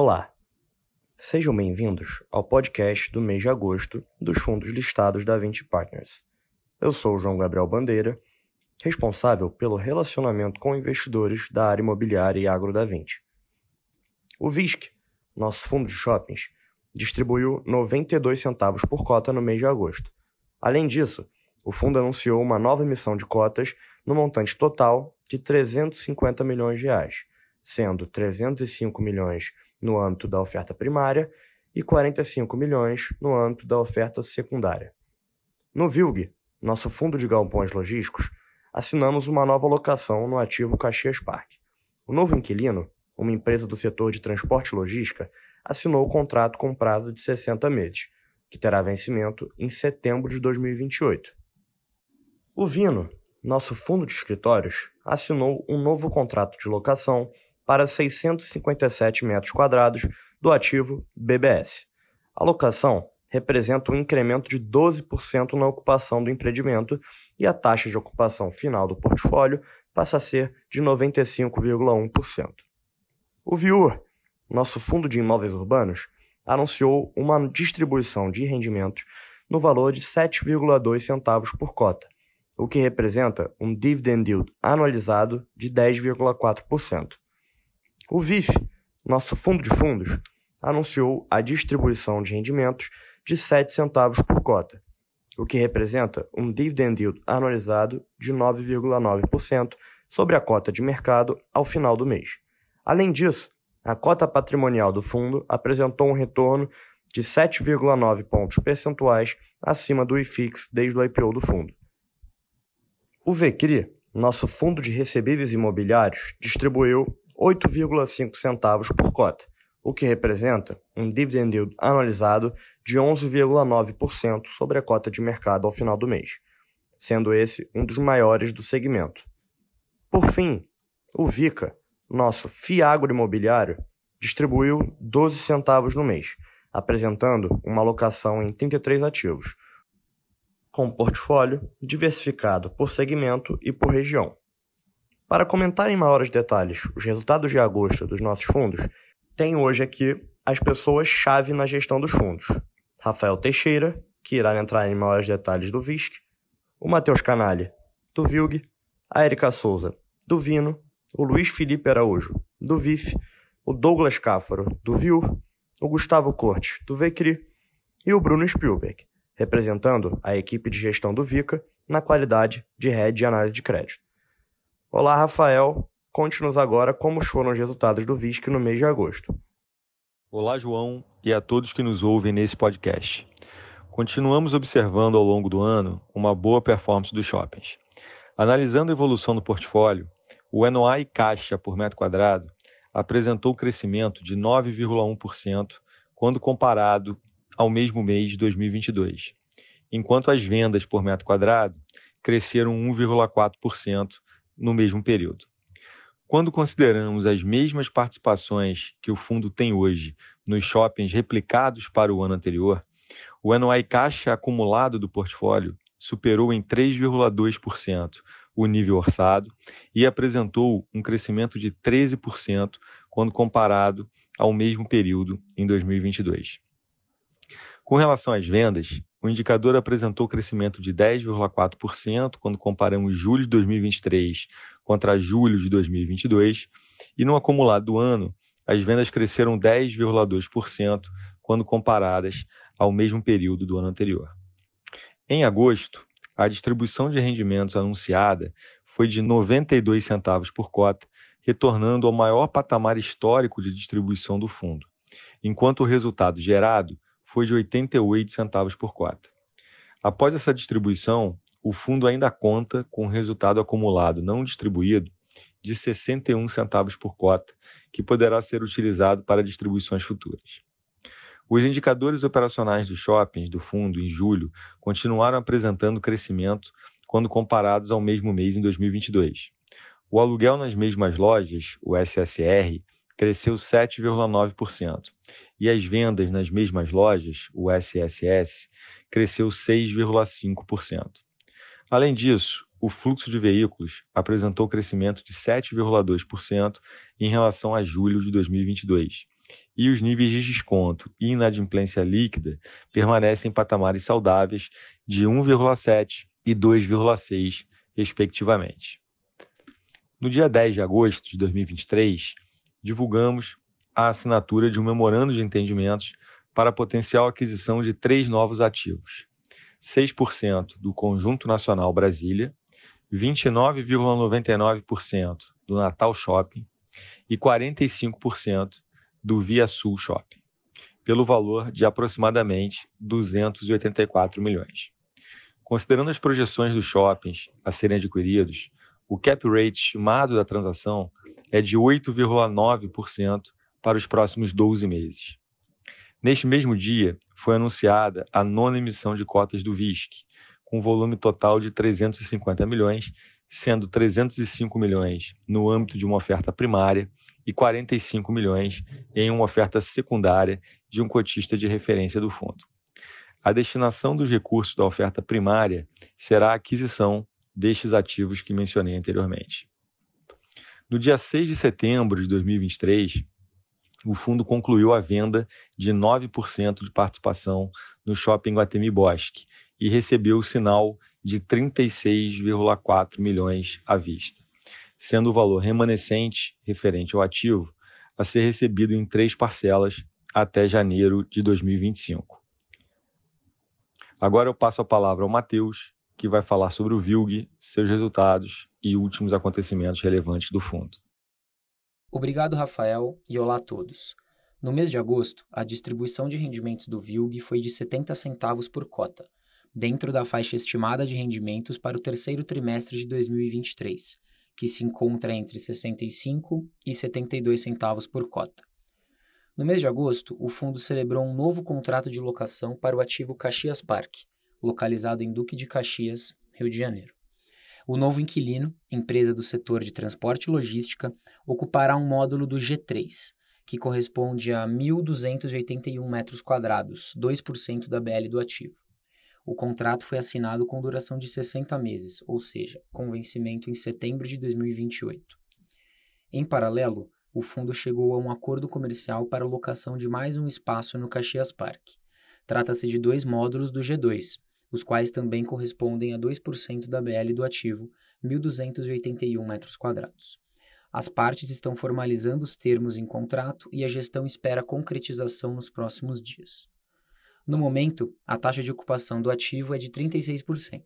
Olá, sejam bem-vindos ao podcast do mês de agosto dos fundos listados da 20 Partners. Eu sou o João Gabriel Bandeira, responsável pelo relacionamento com investidores da área imobiliária e agro da 20. O VISC, nosso fundo de shoppings, distribuiu 92 centavos por cota no mês de agosto. Além disso, o fundo anunciou uma nova emissão de cotas no montante total de 350 milhões de reais, sendo 305 milhões no âmbito da oferta primária e 45 milhões no âmbito da oferta secundária. No VILG, nosso fundo de galpões logísticos, assinamos uma nova locação no ativo Caxias Park. O novo inquilino, uma empresa do setor de transporte e logística, assinou o contrato com prazo de 60 meses, que terá vencimento em setembro de 2028. O Vino, nosso fundo de escritórios, assinou um novo contrato de locação para 657 metros quadrados do ativo BBS. A locação representa um incremento de 12% na ocupação do empreendimento e a taxa de ocupação final do portfólio passa a ser de 95,1%. O Viur, nosso fundo de imóveis urbanos, anunciou uma distribuição de rendimentos no valor de 7,2 centavos por cota, o que representa um dividend yield anualizado de 10,4%. O VIF, nosso fundo de fundos, anunciou a distribuição de rendimentos de 7 centavos por cota, o que representa um dividend yield anualizado de 9,9% sobre a cota de mercado ao final do mês. Além disso, a cota patrimonial do fundo apresentou um retorno de 7,9 pontos percentuais acima do IFIX desde o IPO do fundo. O VCRI, nosso fundo de recebíveis imobiliários, distribuiu 8,5 centavos por cota, o que representa um dividend yield anualizado de 11,9% sobre a cota de mercado ao final do mês, sendo esse um dos maiores do segmento. Por fim, o VICA, nosso FIAGRO imobiliário, distribuiu 12 centavos no mês, apresentando uma alocação em 33 ativos, com portfólio diversificado por segmento e por região. Para comentar em maiores detalhes os resultados de agosto dos nossos fundos, tenho hoje aqui as pessoas-chave na gestão dos fundos. Rafael Teixeira, que irá entrar em maiores detalhes do VISC, o Matheus Canalha, do VILG, a Erika Souza, do Vino, o Luiz Felipe Araújo, do VIF, o Douglas Cáfaro, do VIUR, o Gustavo Cortes, do VECRI e o Bruno Spielberg, representando a equipe de gestão do VICA na qualidade de head de análise de crédito. Olá, Rafael. Conte-nos agora como foram os resultados do VISC no mês de agosto. Olá, João, e a todos que nos ouvem nesse podcast. Continuamos observando ao longo do ano uma boa performance dos shoppings. Analisando a evolução do portfólio, o NOI caixa por metro quadrado apresentou crescimento de 9,1% quando comparado ao mesmo mês de 2022, enquanto as vendas por metro quadrado cresceram 1,4% no mesmo período. Quando consideramos as mesmas participações que o fundo tem hoje nos shoppings replicados para o ano anterior, o NOI caixa acumulado do portfólio superou em 3,2% o nível orçado e apresentou um crescimento de 13% quando comparado ao mesmo período em 2022. Com relação às vendas, o indicador apresentou crescimento de 10,4% quando comparamos julho de 2023 contra julho de 2022, e no acumulado do ano, as vendas cresceram 10,2% quando comparadas ao mesmo período do ano anterior. Em agosto, a distribuição de rendimentos anunciada foi de 92 centavos por cota, retornando ao maior patamar histórico de distribuição do fundo, enquanto o resultado gerado foi de 88 centavos por cota. Após essa distribuição, o fundo ainda conta com resultado acumulado não distribuído de 61 centavos por cota, que poderá ser utilizado para distribuições futuras. Os indicadores operacionais dos shoppings do fundo em julho continuaram apresentando crescimento quando comparados ao mesmo mês em 2022. O aluguel nas mesmas lojas, o SSR, cresceu 7,9%, e as vendas nas mesmas lojas, o SSS, cresceu 6,5%. Além disso, o fluxo de veículos apresentou crescimento de 7,2% em relação a julho de 2022, e os níveis de desconto e inadimplência líquida permanecem em patamares saudáveis de 1,7 e 2,6, respectivamente. No dia 10 de agosto de 2023, divulgamos a assinatura de um memorando de entendimentos para a potencial aquisição de três novos ativos: 6% do Conjunto Nacional Brasília, 29,99% do Natal Shopping e 45% do Via Sul Shopping, pelo valor de aproximadamente 284 milhões. Considerando as projeções dos shoppings a serem adquiridos, o cap rate estimado da transação é de 8,9% para os próximos 12 meses. Neste mesmo dia, foi anunciada a nona emissão de cotas do VISC, com volume total de 350 milhões, sendo 305 milhões no âmbito de uma oferta primária e 45 milhões em uma oferta secundária de um cotista de referência do fundo. A destinação dos recursos da oferta primária será a aquisição destes ativos que mencionei anteriormente. No dia 6 de setembro de 2023, o fundo concluiu a venda de 9% de participação no Shopping Guatemi Bosque e recebeu o sinal de 36,4 milhões à vista sendo o valor remanescente referente ao ativo a ser recebido em três parcelas até janeiro de 2025. Agora eu passo a palavra ao Matheus, que vai falar sobre o VILG, seus resultados e últimos acontecimentos relevantes do fundo. Obrigado, Rafael, e olá a todos. No mês de agosto, a distribuição de rendimentos do VILG foi de 70 centavos por cota, dentro da faixa estimada de rendimentos para o terceiro trimestre de 2023, que se encontra entre 65 e 72 centavos por cota. No mês de agosto, o fundo celebrou um novo contrato de locação para o ativo Caxias Park, localizado em Duque de Caxias, Rio de Janeiro. O novo inquilino, empresa do setor de transporte e logística, ocupará um módulo do G3, que corresponde a 1.281 metros quadrados, 2% da BL do ativo. O contrato foi assinado com duração de 60 meses, ou seja, com vencimento em setembro de 2028. Em paralelo, o fundo chegou a um acordo comercial para a locação de mais um espaço no Caxias Park. Trata-se de dois módulos do G2, os quais também correspondem a 2% da BL do ativo, 1.281 metros quadrados. As partes estão formalizando os termos em contrato e a gestão espera concretização nos próximos dias. No momento, a taxa de ocupação do ativo é de 36%.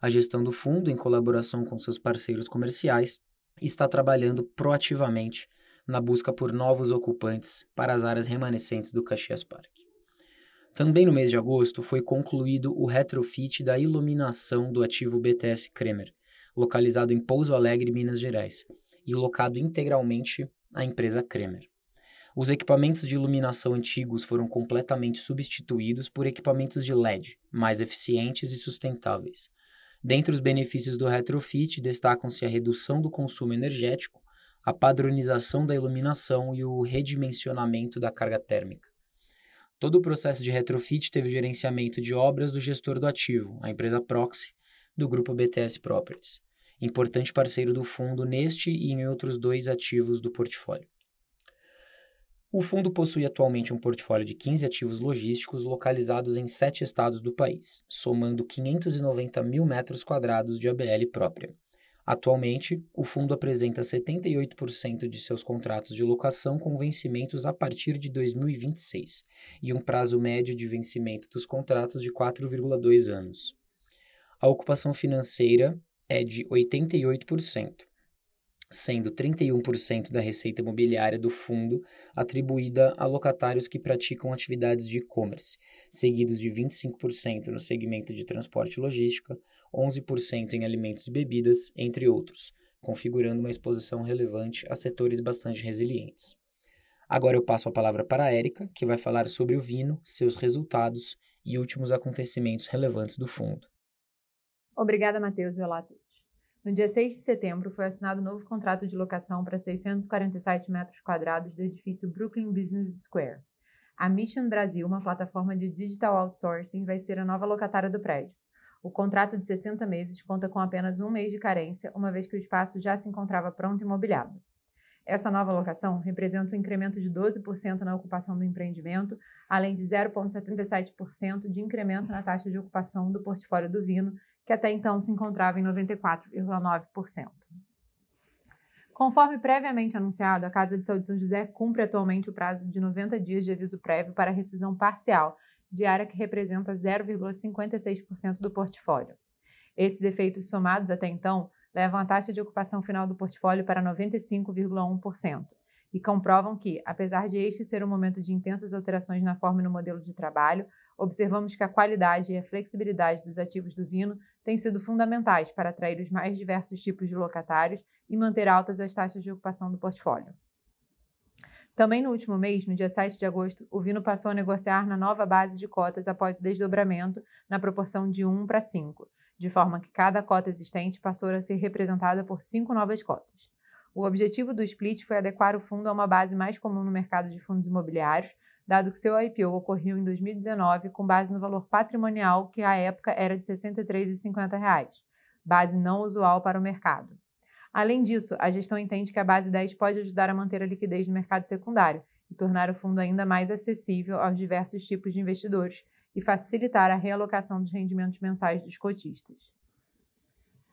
A gestão do fundo, em colaboração com seus parceiros comerciais, está trabalhando proativamente na busca por novos ocupantes para as áreas remanescentes do Caxias Park. Também no mês de agosto foi concluído o retrofit da iluminação do ativo BTS Kremer, localizado em Pouso Alegre, Minas Gerais, e locado integralmente à empresa Kremer. Os equipamentos de iluminação antigos foram completamente substituídos por equipamentos de LED, mais eficientes e sustentáveis. Dentre os benefícios do retrofit, destacam-se a redução do consumo energético, a padronização da iluminação e o redimensionamento da carga térmica. Todo o processo de retrofit teve gerenciamento de obras do gestor do ativo, a empresa Proxy, do grupo BTS Properties, importante parceiro do fundo neste e em outros dois ativos do portfólio. O fundo possui atualmente um portfólio de 15 ativos logísticos localizados em sete estados do país, somando 590 mil metros quadrados de ABL própria. Atualmente, o fundo apresenta 78% de seus contratos de locação com vencimentos a partir de 2026 e um prazo médio de vencimento dos contratos de 4,2 anos. A ocupação financeira é de 88%, sendo 31% da receita imobiliária do fundo atribuída a locatários que praticam atividades de e-commerce, seguidos de 25% no segmento de transporte e logística, 11% em alimentos e bebidas, entre outros, configurando uma exposição relevante a setores bastante resilientes. Agora eu passo a palavra para a Érica, que vai falar sobre o Vino, seus resultados e últimos acontecimentos relevantes do fundo. Obrigada, Matheus Velato. No dia 6 de setembro, foi assinado um novo contrato de locação para 647 metros quadrados do edifício Brooklyn Business Square. A Mission Brasil, uma plataforma de digital outsourcing, vai ser a nova locatária do prédio. O contrato de 60 meses conta com apenas um mês de carência, uma vez que o espaço já se encontrava pronto e mobiliado. Essa nova alocação representa um incremento de 12% na ocupação do empreendimento, além de 0,77% de incremento na taxa de ocupação do portfólio do Vino, que até então se encontrava em 94,9%. Conforme previamente anunciado, a Casa de Saúde São José cumpre atualmente o prazo de 90 dias de aviso prévio para rescisão parcial, de área que representa 0,56% do portfólio. Esses efeitos somados até então levam a taxa de ocupação final do portfólio para 95,1% e comprovam que, apesar de este ser um momento de intensas alterações na forma e no modelo de trabalho, observamos que a qualidade e a flexibilidade dos ativos do Vino têm sido fundamentais para atrair os mais diversos tipos de locatários e manter altas as taxas de ocupação do portfólio. Também no último mês, no dia 7 de agosto, o Vino passou a negociar na nova base de cotas após o desdobramento na proporção de 1 para 5, de forma que cada cota existente passou a ser representada por cinco novas cotas. O objetivo do split foi adequar o fundo a uma base mais comum no mercado de fundos imobiliários, dado que seu IPO ocorreu em 2019 com base no valor patrimonial que à época era de R$ 63,50, base não usual para o mercado. Além disso, a gestão entende que a base 10 pode ajudar a manter a liquidez no mercado secundário e tornar o fundo ainda mais acessível aos diversos tipos de investidores, e facilitar a realocação dos rendimentos mensais dos cotistas.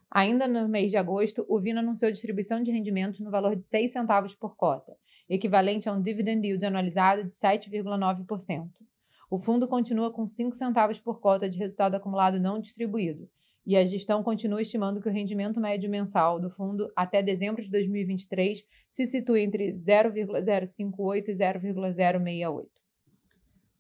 Ainda no mês de agosto, o Vino anunciou distribuição de rendimentos no valor de 6 centavos por cota, equivalente a um dividend yield anualizado de 7,9%. O fundo continua com 5 centavos por cota de resultado acumulado não distribuído, e a gestão continua estimando que o rendimento médio mensal do fundo até dezembro de 2023 se situa entre 0,058 e 0,068.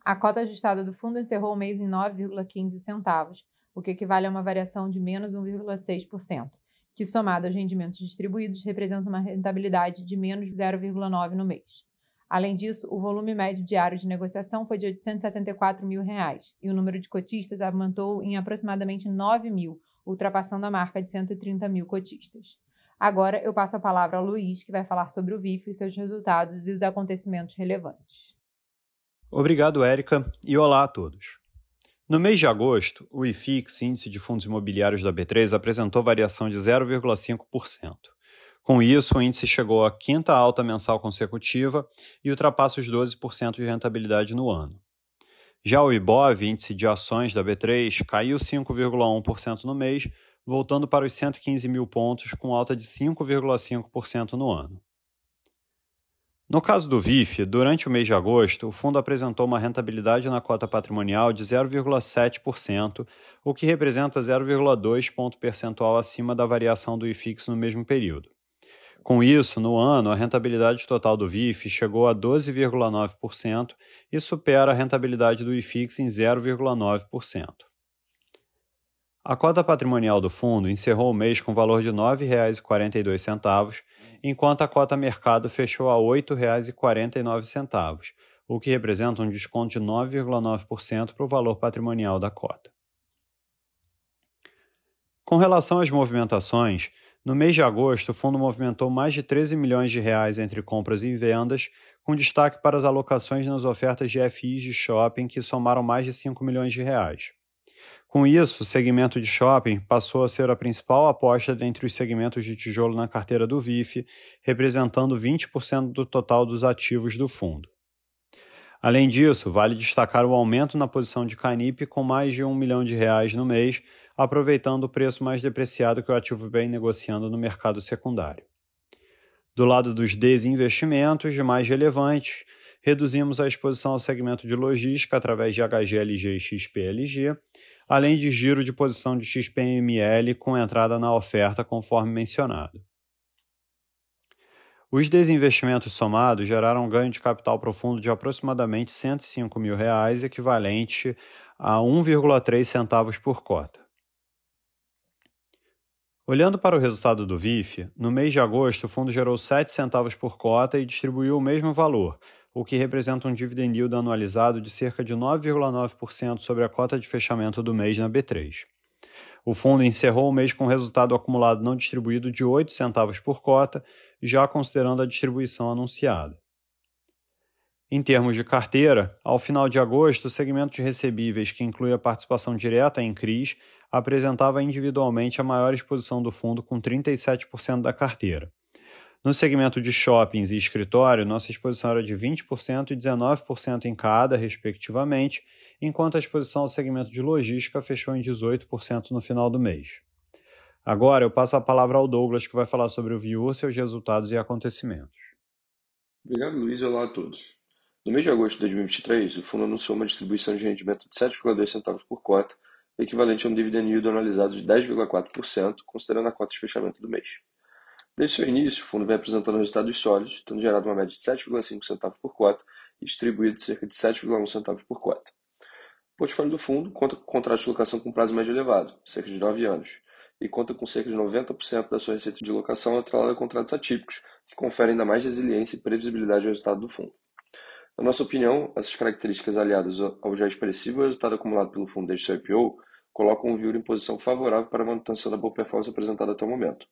A cota ajustada do fundo encerrou o mês em 9,15 centavos, o que equivale a uma variação de menos 1,6%, que somado aos rendimentos distribuídos representa uma rentabilidade de menos 0,9 no mês. Além disso, o volume médio diário de negociação foi de 874 mil reais e o número de cotistas aumentou em aproximadamente 9 mil, ultrapassando a marca de 130 mil cotistas. Agora eu passo a palavra ao Luiz, que vai falar sobre o VIF e seus resultados e os acontecimentos relevantes. Obrigado, Érica, e olá a todos. No mês de agosto, o IFIX, Índice de Fundos Imobiliários da B3, apresentou variação de 0,5%. Com isso, o índice chegou à quinta alta mensal consecutiva e ultrapassa os 12% de rentabilidade no ano. Já o IBOV, índice de ações da B3, caiu 5,1% no mês, voltando para os 115 mil pontos, com alta de 5,5% no ano. No caso do VIF, durante o mês de agosto, o fundo apresentou uma rentabilidade na cota patrimonial de 0,7%, o que representa 0,2 ponto percentual acima da variação do IFIX no mesmo período. Com isso, no ano, a rentabilidade total do VIF chegou a 12,9% e supera a rentabilidade do IFIX em 0,9%. A cota patrimonial do fundo encerrou o mês com valor de R$ 9,42, enquanto a cota mercado fechou a R$ 8,49, o que representa um desconto de 9,9% para o valor patrimonial da cota. Com relação às movimentações, no mês de agosto, o fundo movimentou mais de 13 milhões de reais entre compras e vendas, com destaque para as alocações nas ofertas de FIs de shopping, que somaram mais de 5 milhões de reais. Com isso, o segmento de shopping passou a ser a principal aposta dentre os segmentos de tijolo na carteira do VIF, representando 20% do total dos ativos do fundo. Além disso, vale destacar o aumento na posição de Canip com mais de um milhão de reais no mês, aproveitando o preço mais depreciado que o ativo vem negociando no mercado secundário. Do lado dos desinvestimentos, de mais relevantes, reduzimos a exposição ao segmento de logística através de HGLG e XPLG, além de giro de posição de XPML com entrada na oferta, conforme mencionado. Os desinvestimentos somados geraram um ganho de capital profundo de aproximadamente 105 mil reais, equivalente a 1,3 centavos por cota. Olhando para o resultado do VIF, no mês de agosto o fundo gerou 7 centavos por cota e distribuiu o mesmo valor, o que representa um dividend yield anualizado de cerca de 9,9% sobre a cota de fechamento do mês na B3. O fundo encerrou o mês com resultado acumulado não distribuído de 8 centavos por cota, já considerando a distribuição anunciada. Em termos de carteira, ao final de agosto, o segmento de recebíveis, que inclui a participação direta em CRIs, apresentava individualmente a maior exposição do fundo, com 37% da carteira. No segmento de shoppings e escritório, nossa exposição era de 20% e 19% em cada, respectivamente, enquanto a exposição ao segmento de logística fechou em 18% no final do mês. Agora eu passo a palavra ao Douglas, que vai falar sobre o Viur, seus resultados e acontecimentos. Obrigado, Luiz, olá a todos. No mês de agosto de 2023, o fundo anunciou uma distribuição de rendimento de 7,2 centavos por cota, equivalente a um dividend yield anualizado de 10,4%, considerando a cota de fechamento do mês. Desde seu início, o fundo vem apresentando resultados sólidos, tendo gerado uma média de 7,5 centavos por cota e distribuído cerca de 7,1 centavos por cota. O portfólio do fundo conta com contratos de locação com prazo médio elevado, cerca de 9 anos, e conta com cerca de 90% da sua receita de locação atrelada a contratos atípicos, que conferem ainda mais resiliência e previsibilidade ao resultado do fundo. Na nossa opinião, essas características aliadas ao já expressivo resultado acumulado pelo fundo desde seu IPO colocam o Viur em posição favorável para a manutenção da boa performance apresentada até o momento.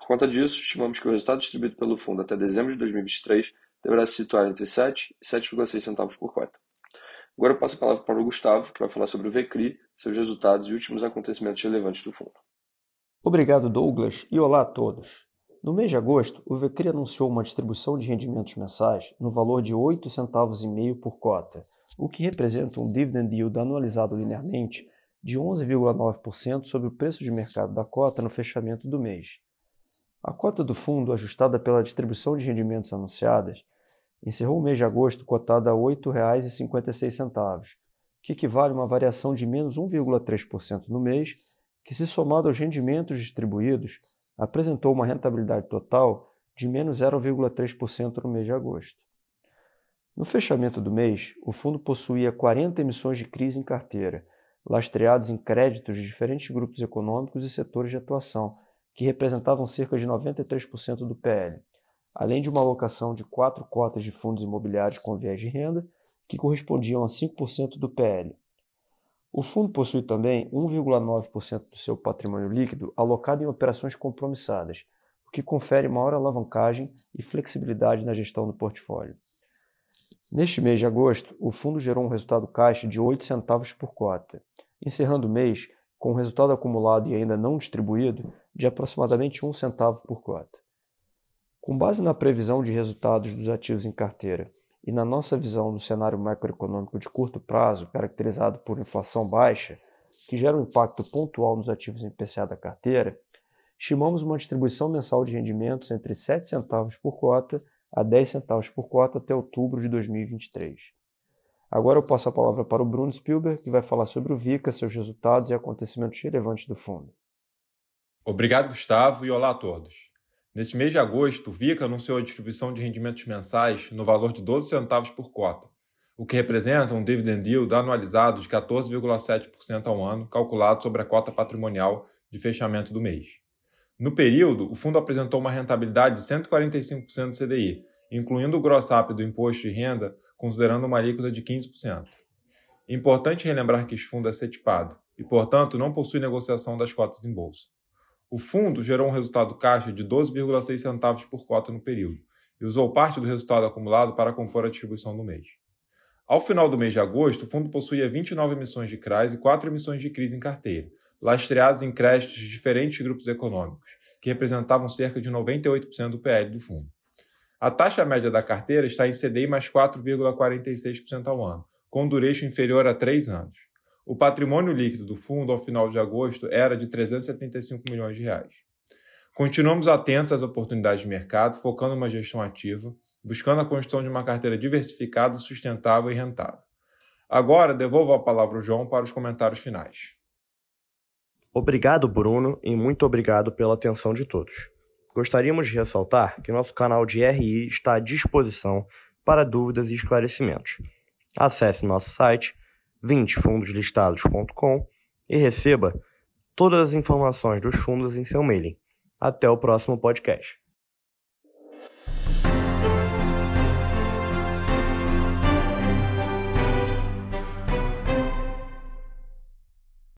Por conta disso, estimamos que o resultado distribuído pelo fundo até dezembro de 2023 deverá se situar entre 7 e 7,6 centavos por cota. Agora eu passo a palavra para o Gustavo, que vai falar sobre o VCRI, seus resultados e últimos acontecimentos relevantes do fundo. Obrigado, Douglas, e olá a todos. No mês de agosto, o VCRI anunciou uma distribuição de rendimentos mensais no valor de 8 centavos e meio por cota, o que representa um dividend yield anualizado linearmente de 11,9% sobre o preço de mercado da cota no fechamento do mês. A cota do fundo, ajustada pela distribuição de rendimentos anunciadas, encerrou o mês de agosto cotada a R$ 8,56, que equivale a uma variação de menos 1,3% no mês, que, se somado aos rendimentos distribuídos, apresentou uma rentabilidade total de menos 0,3% no mês de agosto. No fechamento do mês, o fundo possuía 40 emissões de crise em carteira, lastreados em créditos de diferentes grupos econômicos e setores de atuação, que representavam cerca de 93% do PL, além de uma alocação de quatro cotas de fundos imobiliários com viés de renda, que correspondiam a 5% do PL. O fundo possui também 1,9% do seu patrimônio líquido alocado em operações compromissadas, o que confere maior alavancagem e flexibilidade na gestão do portfólio. Neste mês de agosto, o fundo gerou um resultado caixa de 8 centavos por cota, encerrando o mês com um resultado acumulado e ainda não distribuído de aproximadamente 1 centavo por cota. Com base na previsão de resultados dos ativos em carteira e na nossa visão do cenário macroeconômico de curto prazo, caracterizado por inflação baixa, que gera um impacto pontual nos ativos em PCA da carteira, estimamos uma distribuição mensal de rendimentos entre 7 centavos por cota a 10 centavos por cota até outubro de 2023. Agora eu passo a palavra para o Bruno Spielberg, que vai falar sobre o VICA, seus resultados e acontecimentos relevantes do fundo. Obrigado, Gustavo, e olá a todos. Neste mês de agosto, o VICA anunciou a distribuição de rendimentos mensais no valor de 12 centavos por cota, o que representa um dividend yield anualizado de 14,7% ao ano, calculado sobre a cota patrimonial de fechamento do mês. No período, o fundo apresentou uma rentabilidade de 145% do CDI, incluindo o gross-up do imposto de renda, considerando uma alíquota de 15%. Importante relembrar que este fundo é setipado e, portanto, não possui negociação das cotas em bolsa. O fundo gerou um resultado caixa de 12,6 centavos por cota no período e usou parte do resultado acumulado para compor a distribuição do mês. Ao final do mês de agosto, o fundo possuía 29 emissões de CRAs e 4 emissões de crise em carteira, lastreados em créditos de diferentes grupos econômicos, que representavam cerca de 98% do PL do fundo. A taxa média da carteira está em CDI mais 4,46% ao ano, com duration inferior a 3 anos. O patrimônio líquido do fundo ao final de agosto era de 375 milhões de reais. Continuamos atentos às oportunidades de mercado, focando uma gestão ativa, buscando a construção de uma carteira diversificada, sustentável e rentável. Agora devolvo a palavra ao João para os comentários finais. Obrigado, Bruno, e muito obrigado pela atenção de todos. Gostaríamos de ressaltar que nosso canal de RI está à disposição para dúvidas e esclarecimentos. Acesse nosso site 20fundoslistados.com e receba todas as informações dos fundos em seu mailing. Até o próximo podcast.